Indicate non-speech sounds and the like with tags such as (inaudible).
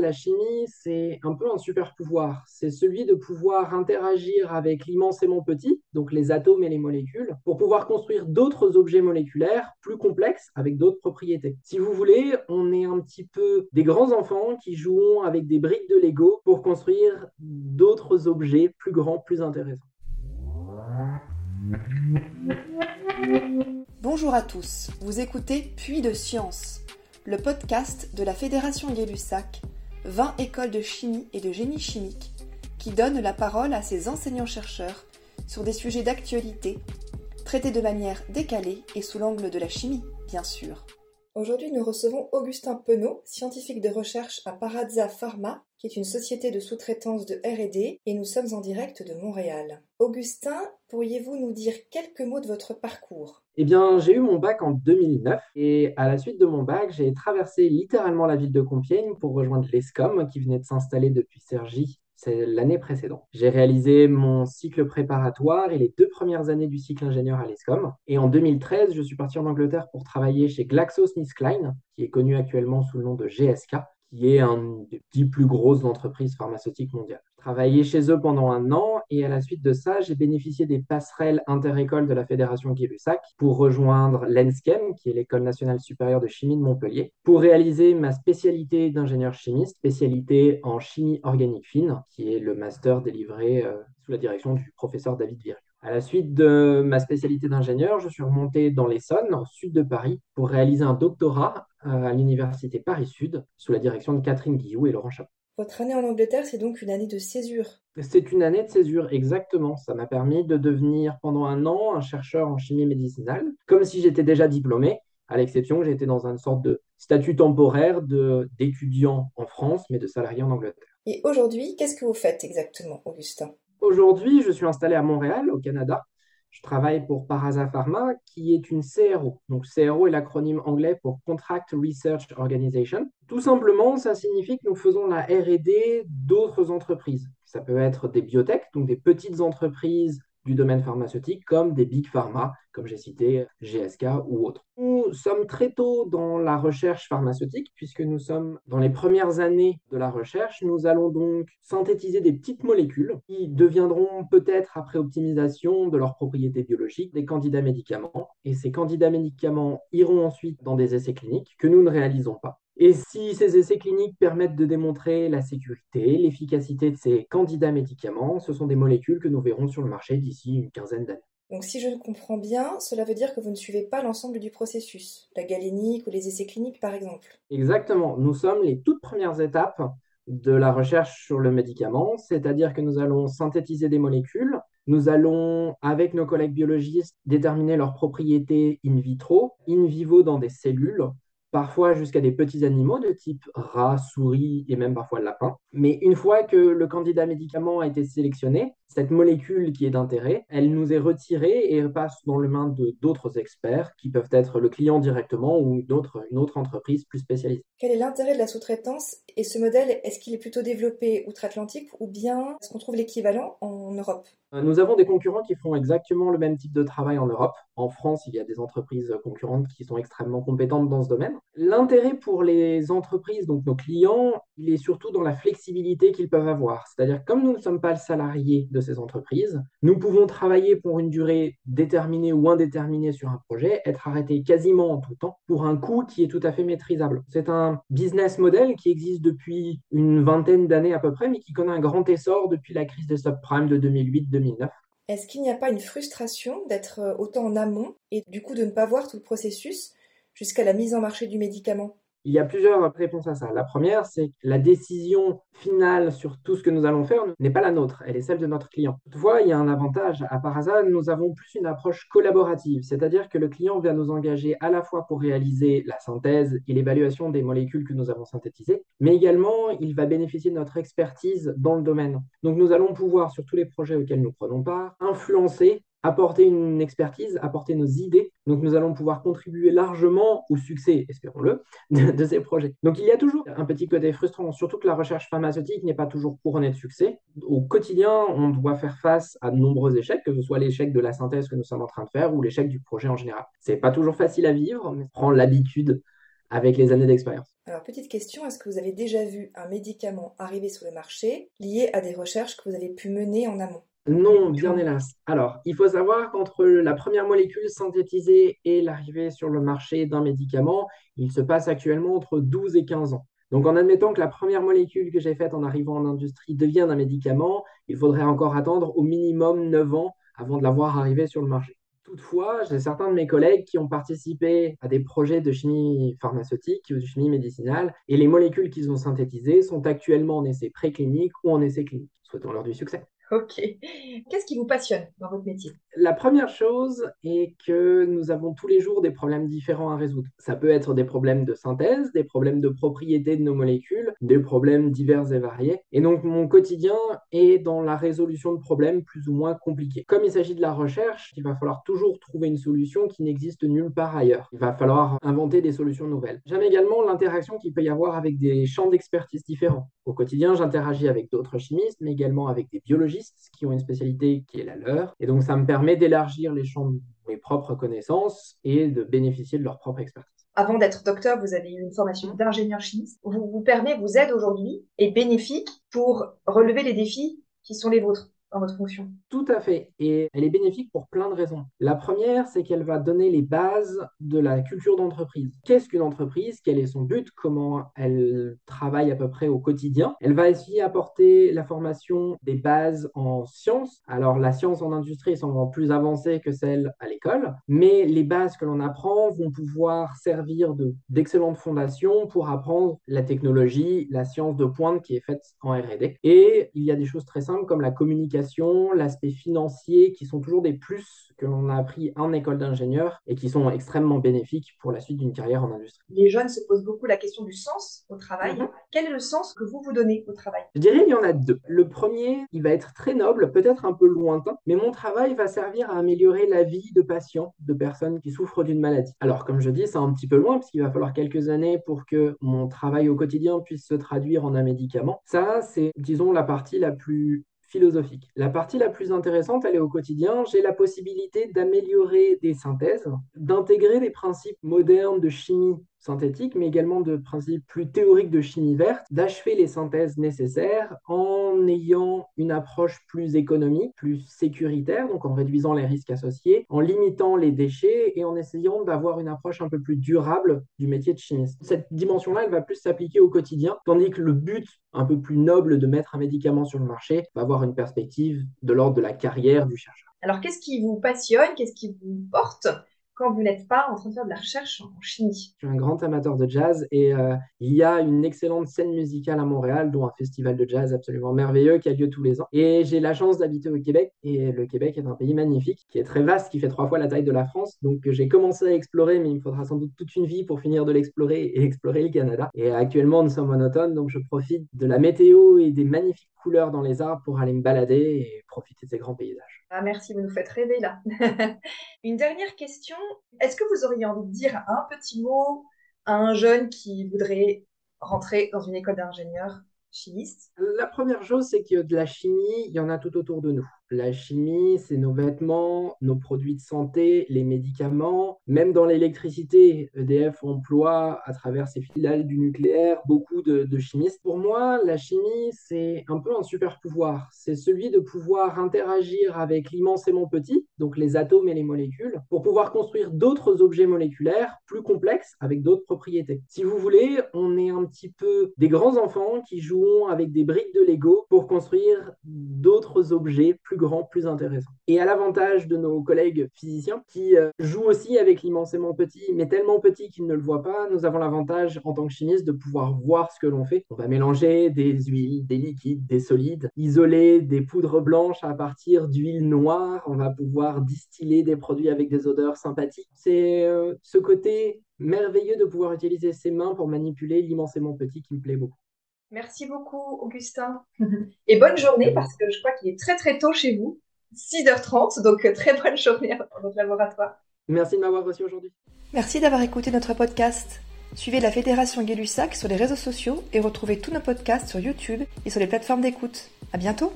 la chimie, c'est un peu un super pouvoir. C'est celui de pouvoir interagir avec l'immensément petit, donc les atomes et les molécules, pour pouvoir construire d'autres objets moléculaires plus complexes avec d'autres propriétés. Si vous voulez, on est un petit peu des grands enfants qui jouent avec des briques de Lego pour construire d'autres objets plus grands, plus intéressants. Bonjour à tous, vous écoutez Puits de Science, le podcast de la Fédération Gay-Lussac, 20 écoles de chimie et de génie chimique, qui donne la parole à ses enseignants-chercheurs sur des sujets d'actualité, traités de manière décalée et sous l'angle de la chimie, bien sûr. Aujourd'hui, nous recevons Augustin Penaud, scientifique de recherche à Parazza Pharma, qui est une société de sous-traitance de R&D, et nous sommes en direct de Montréal. Augustin, pourriez-vous nous dire quelques mots de votre parcours? Eh bien, j'ai eu mon bac en 2009, et à la suite de mon bac, j'ai traversé littéralement la ville de Compiègne pour rejoindre l'ESCOM, qui venait de s'installer depuis Cergy c'est l'année précédente. J'ai réalisé mon cycle préparatoire et les deux premières années du cycle ingénieur à l'ESCOM. Et en 2013, je suis parti en Angleterre pour travailler chez GlaxoSmithKline, qui est connu actuellement sous le nom de GSK, qui est une des dix plus grosses entreprises pharmaceutiques mondiales. Travaillé chez eux pendant un an et à la suite de ça, j'ai bénéficié des passerelles inter-écoles de la Fédération Gay-Lussac pour rejoindre l'ENSCHEM, qui est l'École nationale supérieure de chimie de Montpellier, pour réaliser ma spécialité d'ingénieur chimiste, spécialité en chimie organique fine, qui est le master délivré euh, sous la direction du professeur David Virg. À la suite de ma spécialité d'ingénieur, je suis remonté dans l'Essonne, au sud de Paris, pour réaliser un doctorat euh, à l'université Paris-Sud, sous la direction de Catherine Guillou et Laurent Chapeau. Votre année en Angleterre, c'est donc une année de césure C'est une année de césure, exactement. Ça m'a permis de devenir pendant un an un chercheur en chimie médicinale, comme si j'étais déjà diplômé, à l'exception que j'étais dans une sorte de statut temporaire d'étudiant en France, mais de salarié en Angleterre. Et aujourd'hui, qu'est-ce que vous faites exactement, Augustin? Aujourd'hui, je suis installé à Montréal, au Canada. Je travaille pour Parasa Pharma, qui est une CRO. Donc, CRO est l'acronyme anglais pour Contract Research Organization. Tout simplement, ça signifie que nous faisons la RD d'autres entreprises. Ça peut être des biotech, donc des petites entreprises du domaine pharmaceutique comme des big pharma, comme j'ai cité GSK ou autres. Nous sommes très tôt dans la recherche pharmaceutique puisque nous sommes dans les premières années de la recherche. Nous allons donc synthétiser des petites molécules qui deviendront peut-être après optimisation de leurs propriétés biologiques des candidats médicaments et ces candidats médicaments iront ensuite dans des essais cliniques que nous ne réalisons pas. Et si ces essais cliniques permettent de démontrer la sécurité, l'efficacité de ces candidats médicaments, ce sont des molécules que nous verrons sur le marché d'ici une quinzaine d'années. Donc si je comprends bien, cela veut dire que vous ne suivez pas l'ensemble du processus, la galénique ou les essais cliniques par exemple. Exactement, nous sommes les toutes premières étapes de la recherche sur le médicament, c'est-à-dire que nous allons synthétiser des molécules, nous allons, avec nos collègues biologistes, déterminer leurs propriétés in vitro, in vivo dans des cellules, parfois jusqu'à des petits animaux de type rat, souris et même parfois lapin. Mais une fois que le candidat médicament a été sélectionné, cette molécule qui est d'intérêt, elle nous est retirée et passe dans les mains de d'autres experts qui peuvent être le client directement ou une autre, une autre entreprise plus spécialisée. Quel est l'intérêt de la sous-traitance et ce modèle, est-ce qu'il est plutôt développé outre-Atlantique ou bien est-ce qu'on trouve l'équivalent en Europe? Nous avons des concurrents qui font exactement le même type de travail en Europe. En France, il y a des entreprises concurrentes qui sont extrêmement compétentes dans ce domaine. L'intérêt pour les entreprises, donc nos clients, il est surtout dans la flexibilité qu'ils peuvent avoir. C'est-à-dire, comme nous ne sommes pas le salarié de ces entreprises, nous pouvons travailler pour une durée déterminée ou indéterminée sur un projet, être arrêté quasiment en tout temps pour un coût qui est tout à fait maîtrisable. C'est un business model qui existe depuis une vingtaine d'années à peu près, mais qui connaît un grand essor depuis la crise des subprimes de 2008-2009. Est-ce qu'il n'y a pas une frustration d'être euh, autant en amont et du coup de ne pas voir tout le processus jusqu'à la mise en marché du médicament? Il y a plusieurs réponses à ça. La première, c'est que la décision finale sur tout ce que nous allons faire n'est pas la nôtre, elle est celle de notre client. Toutefois, il y a un avantage. À Parasa, nous avons plus une approche collaborative, c'est-à-dire que le client va nous engager à la fois pour réaliser la synthèse et l'évaluation des molécules que nous avons synthétisées, mais également il va bénéficier de notre expertise dans le domaine. Donc nous allons pouvoir, sur tous les projets auxquels nous prenons part, influencer apporter une expertise, apporter nos idées. Donc nous allons pouvoir contribuer largement au succès, espérons-le, de, ces projets. Donc il y a toujours un petit côté frustrant, surtout que la recherche pharmaceutique n'est pas toujours couronnée de succès. Au quotidien, on doit faire face à de nombreux échecs, que ce soit l'échec de la synthèse que nous sommes en train de faire ou l'échec du projet en général. C'est pas toujours facile à vivre, mais on prend l'habitude avec les années d'expérience. Alors, petite question, est-ce que vous avez déjà vu un médicament arriver sur le marché lié à des recherches que vous avez pu mener en amont? Non, bien hélas. Alors, il faut savoir qu'entre la première molécule synthétisée et l'arrivée sur le marché d'un médicament, il se passe actuellement entre 12 et 15 ans. Donc, en admettant que la première molécule que j'ai faite en arrivant en industrie devienne un médicament, il faudrait encore attendre au minimum 9 ans avant de l'avoir arrivé sur le marché. Toutefois, j'ai certains de mes collègues qui ont participé à des projets de chimie pharmaceutique ou de chimie médicinale, et les molécules qu'ils ont synthétisées sont actuellement en essai préclinique ou en essai clinique. Souhaitons-leur du succès. (laughs) Ok. Qu'est-ce qui vous passionne dans votre métier? La première chose est que nous avons tous les jours des problèmes différents à résoudre. Ça peut être des problèmes de synthèse, des problèmes de propriété de nos molécules, des problèmes divers et variés. Et donc mon quotidien est dans la résolution de problèmes plus ou moins compliqués. Comme il s'agit de la recherche, il va falloir toujours trouver une solution qui n'existe nulle part ailleurs. Il va falloir inventer des solutions nouvelles. J'aime également l'interaction qu'il peut y avoir avec des champs d'expertise différents. Au quotidien, j'interagis avec d'autres chimistes, mais également avec des biologistes qui ont une spécialité qui est la leur. Et donc, ça me permet d'élargir les champs de mes propres connaissances et de bénéficier de leur propre expertise. Avant d'être docteur, vous avez eu une formation d'ingénieur chimiste. Vous vous permet, vous aide aujourd'hui et bénéfique pour relever les défis qui sont les vôtres dans votre fonction. Tout à fait. Et elle est bénéfique pour plein de raisons. La première, c'est qu'elle va donner les bases de la culture d'entreprise. Qu'est-ce qu'une entreprise? Quel est son but? Comment elle travaille à peu près au quotidien? Elle va aussi apporter la formation des bases en sciences. Alors, la science en industrie est souvent plus avancée que celle à l'école, mais les bases que l'on apprend vont pouvoir servir d'excellentes fondations pour apprendre la technologie, la science de pointe qui est faite en R&D. Et il y a des choses très simples comme la communication l'aspect financier, qui sont toujours des plus que l'on a appris en école d'ingénieur et qui sont extrêmement bénéfiques pour la suite d'une carrière en industrie. Les jeunes se posent beaucoup la question du sens au travail. Mhm. Quel est le sens que vous vous donnez au travail? Je dirais qu'il y en a deux. Le premier, il va être très noble, peut-être un peu lointain, mais mon travail va servir à améliorer la vie de patients, de personnes qui souffrent d'une maladie. Alors, comme je dis, c'est un petit peu loin, parce qu'il va falloir quelques années pour que mon travail au quotidien puisse se traduire en un médicament. Ça, c'est, disons, la partie la plus philosophique. La partie la plus intéressante, elle est au quotidien. J'ai la possibilité d'améliorer des synthèses, d'intégrer des principes modernes de chimie synthétique, mais également de principes plus théoriques de chimie verte, d'achever les synthèses nécessaires en ayant une approche plus économique, plus sécuritaire, donc en réduisant les risques associés, en limitant les déchets et en essayant d'avoir une approche un peu plus durable du métier de chimiste. Cette dimension-là, elle va plus s'appliquer au quotidien, tandis que le but un peu plus noble de mettre un médicament sur le marché va avoir une perspective de l'ordre de la carrière du chercheur. Alors, qu'est-ce qui vous passionne? Qu'est-ce qui vous porte? Quand vous n'êtes pas en train de faire de la recherche en chimie. Je suis un grand amateur de jazz et euh, il y a une excellente scène musicale à Montréal, dont un festival de jazz absolument merveilleux qui a lieu tous les ans. Et j'ai la chance d'habiter au Québec et le Québec est un pays magnifique, qui est très vaste, qui fait trois fois la taille de la France. Donc j'ai commencé à explorer, mais il me faudra sans doute toute une vie pour finir de l'explorer et (laughs) explorer le Canada. Et actuellement, nous sommes en automne, donc je profite de la météo et des magnifiques couleurs dans les arbres pour aller me balader et profiter de ces grands paysages. Ah, merci, vous nous faites rêver là. (laughs) Une dernière question. Est-ce que vous auriez envie de dire un petit mot à un jeune qui voudrait rentrer dans une école d'ingénieur chimiste? La première chose, c'est que de la chimie, il y en a tout autour de nous. La chimie, c'est nos vêtements, nos produits de santé, les médicaments. Même dans l'électricité, EDF emploie à travers ses filiales du nucléaire beaucoup de, chimistes. Pour moi, la chimie, c'est un peu un super pouvoir. C'est celui de pouvoir interagir avec l'immensément petit, donc les atomes et les molécules, pour pouvoir construire d'autres objets moléculaires plus complexes avec d'autres propriétés. Si vous voulez, on est un petit peu des grands enfants qui jouent avec des briques de Lego pour construire d'autres objets plus grand, plus intéressant. Et à l'avantage de nos collègues physiciens qui euh, jouent aussi avec l'immensément petit, mais tellement petit qu'ils ne le voient pas, nous avons l'avantage en tant que chimiste de pouvoir voir ce que l'on fait. On va mélanger des huiles, des liquides, des solides, isoler des poudres blanches à partir d'huiles noires, on va pouvoir distiller des produits avec des odeurs sympathiques. C'est euh, ce côté merveilleux de pouvoir utiliser ses mains pour manipuler l'immensément petit qui me plaît beaucoup. Merci beaucoup, Augustin. Et bonne journée parce que je crois qu'il est très très tôt chez vous, 6h30, donc euh, très bonne journée dans votre laboratoire. Merci de m'avoir reçu aujourd'hui. Merci d'avoir écouté notre podcast. Suivez la Fédération Gay-Lussac sur les réseaux sociaux et retrouvez tous nos podcasts sur YouTube et sur les plateformes d'écoute. À bientôt!